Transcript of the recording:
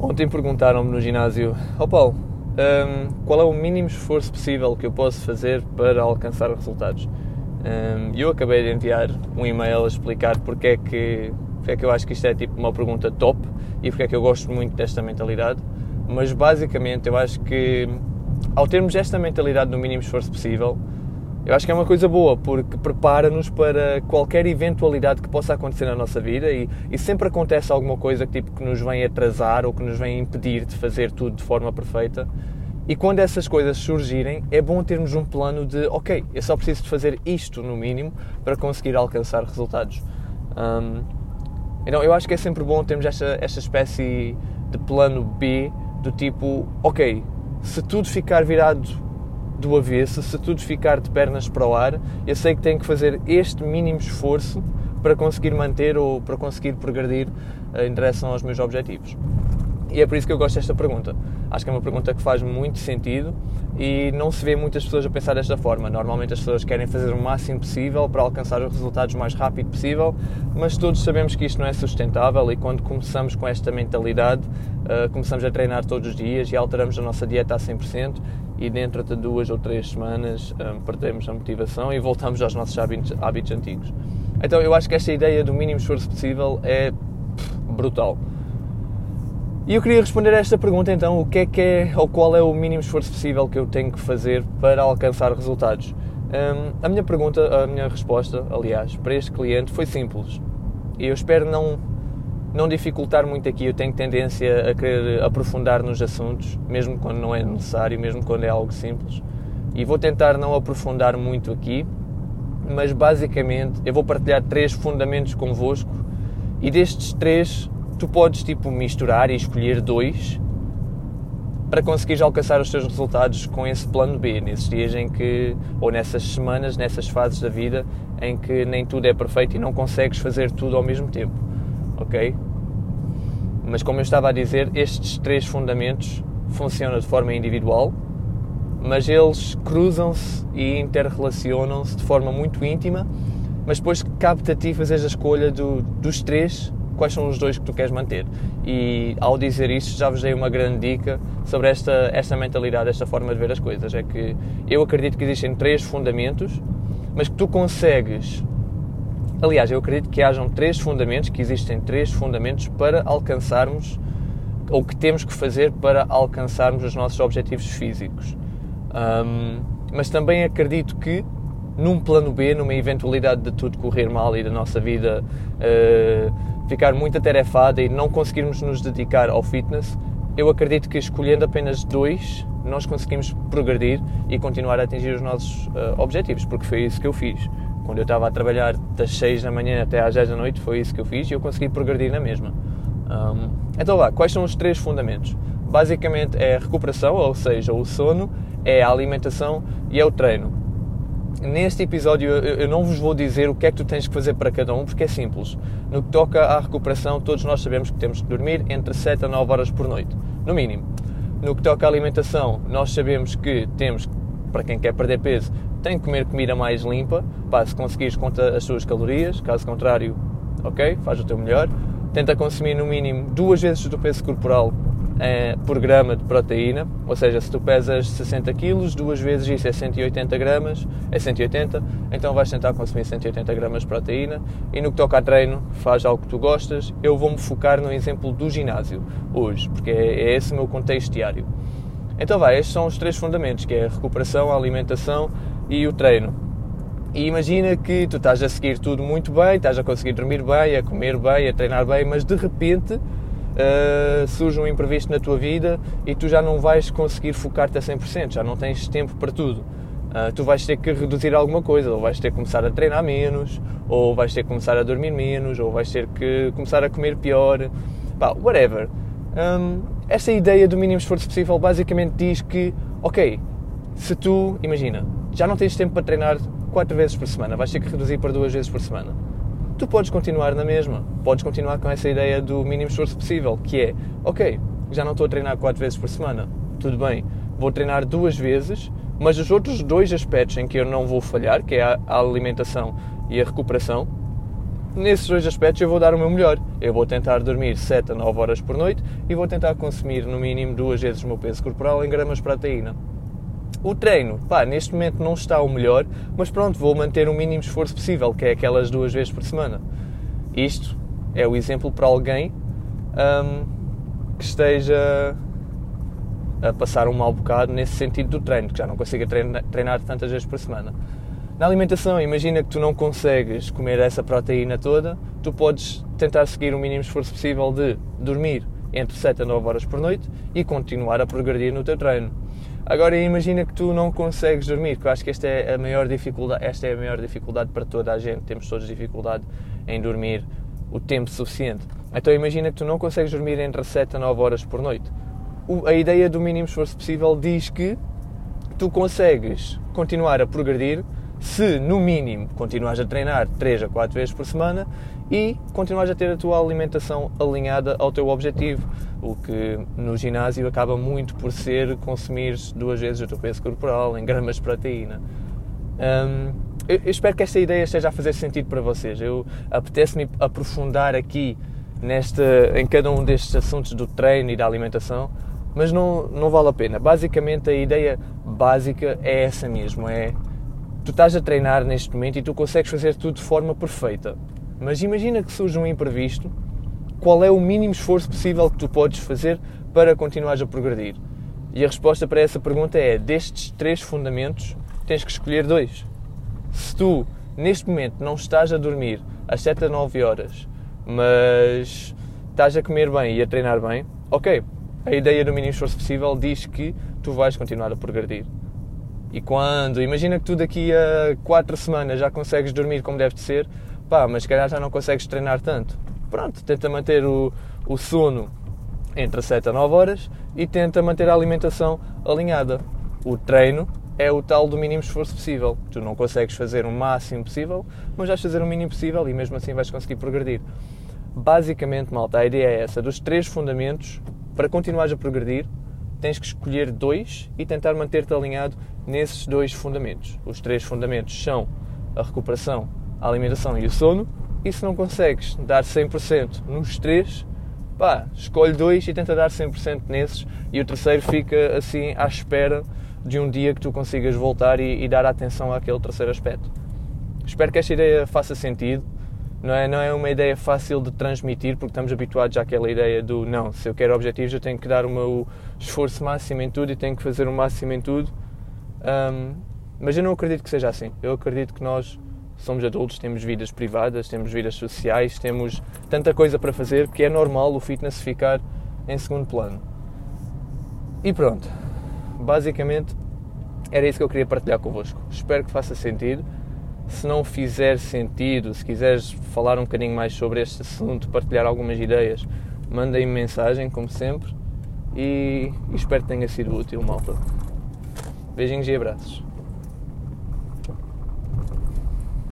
Ontem perguntaram-me no ginásio: Ó oh Paulo, um, qual é o mínimo esforço possível que eu posso fazer para alcançar resultados? Um, eu acabei de enviar um e-mail a explicar porque é, que, porque é que eu acho que isto é tipo uma pergunta top e porque é que eu gosto muito desta mentalidade. Mas basicamente eu acho que ao termos esta mentalidade do mínimo esforço possível, eu acho que é uma coisa boa, porque prepara-nos para qualquer eventualidade que possa acontecer na nossa vida e, e, sempre acontece alguma coisa que, tipo, que nos vem atrasar ou que nos vem impedir de fazer tudo de forma perfeita. E quando essas coisas surgirem, é bom termos um plano de, ok, eu só preciso de fazer isto no mínimo para conseguir alcançar resultados. Um, então eu acho que é sempre bom termos esta, esta espécie de plano B do tipo, ok, se tudo ficar virado do avesso, se tudo ficar de pernas para o ar, eu sei que tenho que fazer este mínimo esforço para conseguir manter ou para conseguir progredir eh, em direção aos meus objetivos. E é por isso que eu gosto desta pergunta. Acho que é uma pergunta que faz muito sentido e não se vê muitas pessoas a pensar desta forma. Normalmente as pessoas querem fazer o máximo possível para alcançar os resultados o mais rápido possível, mas todos sabemos que isto não é sustentável e quando começamos com esta mentalidade, uh, começamos a treinar todos os dias e alteramos a nossa dieta a 100% e dentro de duas ou três semanas um, eh, perdemos a motivação e voltamos aos nossos hábitos, hábitos antigos. Então eu acho que esta ideia do mínimo esforço possível é pff, brutal e eu queria responder a esta pergunta então, o que é que é ou qual é o mínimo esforço possível que eu tenho que fazer para alcançar resultados? Um, a minha pergunta, a minha resposta, aliás, para este cliente foi simples. E eu espero não não dificultar muito aqui, eu tenho tendência a querer aprofundar nos assuntos, mesmo quando não é necessário, mesmo quando é algo simples. E vou tentar não aprofundar muito aqui, mas basicamente eu vou partilhar três fundamentos convosco e destes três tu podes tipo misturar e escolher dois para conseguires alcançar os teus resultados com esse plano B, nesses dias em que, ou nessas semanas, nessas fases da vida em que nem tudo é perfeito e não consegues fazer tudo ao mesmo tempo, ok? Mas como eu estava a dizer, estes três fundamentos funcionam de forma individual, mas eles cruzam-se e interrelacionam-se de forma muito íntima, mas depois cabe-te a ti fazer a escolha do, dos três quais são os dois que tu queres manter. E ao dizer isso, já vos dei uma grande dica sobre esta, esta mentalidade, esta forma de ver as coisas. É que eu acredito que existem três fundamentos, mas que tu consegues. Aliás, eu acredito que hajam três fundamentos, que existem três fundamentos para alcançarmos ou que temos que fazer para alcançarmos os nossos objetivos físicos. Um, mas também acredito que num plano B, numa eventualidade de tudo correr mal e da nossa vida uh, ficar muito atarefada e não conseguirmos nos dedicar ao fitness, eu acredito que escolhendo apenas dois, nós conseguimos progredir e continuar a atingir os nossos uh, objetivos, porque foi isso que eu fiz. Quando eu estava a trabalhar das 6 da manhã até às 10 da noite, foi isso que eu fiz e eu consegui progredir na mesma. Um, então lá, quais são os três fundamentos? Basicamente é a recuperação, ou seja, o sono, é a alimentação e é o treino neste episódio eu não vos vou dizer o que é que tu tens que fazer para cada um, porque é simples. No que toca à recuperação, todos nós sabemos que temos que dormir entre 7 a 9 horas por noite, no mínimo. No que toca à alimentação, nós sabemos que temos, para quem quer perder peso, tem que comer comida mais limpa, para se conseguires conta as suas calorias, caso contrário, ok, faz o teu melhor. Tenta consumir no mínimo duas vezes o teu peso corporal é, por grama de proteína, ou seja, se tu pesas 60 kg, duas vezes isso é 180 gramas, é 180, então vais tentar consumir 180 gramas de proteína e no que toca a treino, faz algo que tu gostas. Eu vou-me focar no exemplo do ginásio hoje, porque é, é esse o meu contexto diário. Então vai, estes são os três fundamentos, que é a recuperação, a alimentação e o treino. E imagina que tu estás a seguir tudo muito bem, estás a conseguir dormir bem, a comer bem, a treinar bem, mas de repente uh, surge um imprevisto na tua vida e tu já não vais conseguir focar-te a 100%, já não tens tempo para tudo. Uh, tu vais ter que reduzir alguma coisa, ou vais ter que começar a treinar menos, ou vais ter que começar a dormir menos, ou vais ter que começar a comer pior, Pá, whatever. Um, essa ideia do mínimo esforço possível basicamente diz que, ok, se tu, imagina, já não tens tempo para treinar 4 vezes por semana, vais ter que reduzir para 2 vezes por semana tu podes continuar na mesma. Podes continuar com essa ideia do mínimo esforço possível, que é, ok, já não estou a treinar quatro vezes por semana, tudo bem, vou treinar duas vezes, mas os outros dois aspectos em que eu não vou falhar, que é a alimentação e a recuperação, nesses dois aspectos eu vou dar o meu melhor. Eu vou tentar dormir 7 a 9 horas por noite e vou tentar consumir no mínimo duas vezes o meu peso corporal em gramas de proteína. O treino, pá, neste momento não está o melhor, mas pronto, vou manter o mínimo esforço possível, que é aquelas duas vezes por semana. Isto é o exemplo para alguém um, que esteja a passar um mau bocado nesse sentido do treino, que já não consiga treinar, treinar tantas vezes por semana. Na alimentação, imagina que tu não consegues comer essa proteína toda, tu podes tentar seguir o mínimo esforço possível de dormir entre 7 a 9 horas por noite e continuar a progredir no teu treino. Agora imagina que tu não consegues dormir, que eu acho que esta é a maior dificuldade, esta é a maior dificuldade para toda a gente, temos todos dificuldade em dormir o tempo suficiente. Então imagina que tu não consegues dormir entre 7 a 9 horas por noite. a ideia do mínimo esforço possível diz que tu consegues continuar a progredir se no mínimo continuares a treinar 3 a 4 vezes por semana e continuares a ter a tua alimentação alinhada ao teu objetivo, o que no ginásio acaba muito por ser consumir duas vezes o teu peso corporal em gramas de proteína. Um, eu, eu, espero que esta ideia esteja a fazer sentido para vocês. Eu apetece-me aprofundar aqui nesta, em cada um destes assuntos do treino e da alimentação, mas não, não vale a pena. Basicamente a ideia básica é essa mesmo, é tu estás a treinar neste momento e tu consegues fazer tudo de forma perfeita. Mas imagina que surge um imprevisto, qual é o mínimo esforço possível que tu podes fazer para continuares a progredir? E a resposta para essa pergunta é: destes três fundamentos, tens que escolher dois. Se tu, neste momento, não estás a dormir às 7 a 9 horas, mas estás a comer bem e a treinar bem, ok, a ideia do mínimo esforço possível diz que tu vais continuar a progredir. E quando, imagina que tu daqui a 4 semanas já consegues dormir como deve de ser, pá, mas se calhar já não consegues treinar tanto. Pronto, tenta manter o, o sono entre 7 a 9 horas e tenta manter a alimentação alinhada. O treino é o tal do mínimo esforço possível. Tu não consegues fazer o máximo possível, mas vais fazer o mínimo possível e mesmo assim vais conseguir progredir. Basicamente, malta, a ideia é essa: dos três fundamentos, para continuares a progredir, tens que escolher dois e tentar manter-te alinhado nesses dois fundamentos. Os três fundamentos são a recuperação, a alimentação e o sono. E se não consegues dar 100% nos três, pá, escolhe dois e tenta dar 100% nesses. E o terceiro fica assim à espera de um dia que tu consigas voltar e, e dar atenção àquele terceiro aspecto. Espero que esta ideia faça sentido não é, não é uma ideia fácil de transmitir porque estamos habituados àquela ideia do não, se eu quero objetivos eu tenho que dar o meu esforço máximo em tudo e tenho que fazer o máximo em tudo. Um, mas eu não acredito que seja assim. Eu acredito que nós somos adultos, temos vidas privadas, temos vidas sociais, temos tanta coisa para fazer que é normal o fitness ficar em segundo plano. E pronto, basicamente era isso que eu queria partilhar convosco. Espero que faça sentido se não fizer sentido, se quiseres falar um bocadinho mais sobre este assunto, partilhar algumas ideias, mandem-me mensagem, como sempre, e, espero que tenha sido útil, malta. Beijinhos e abraços.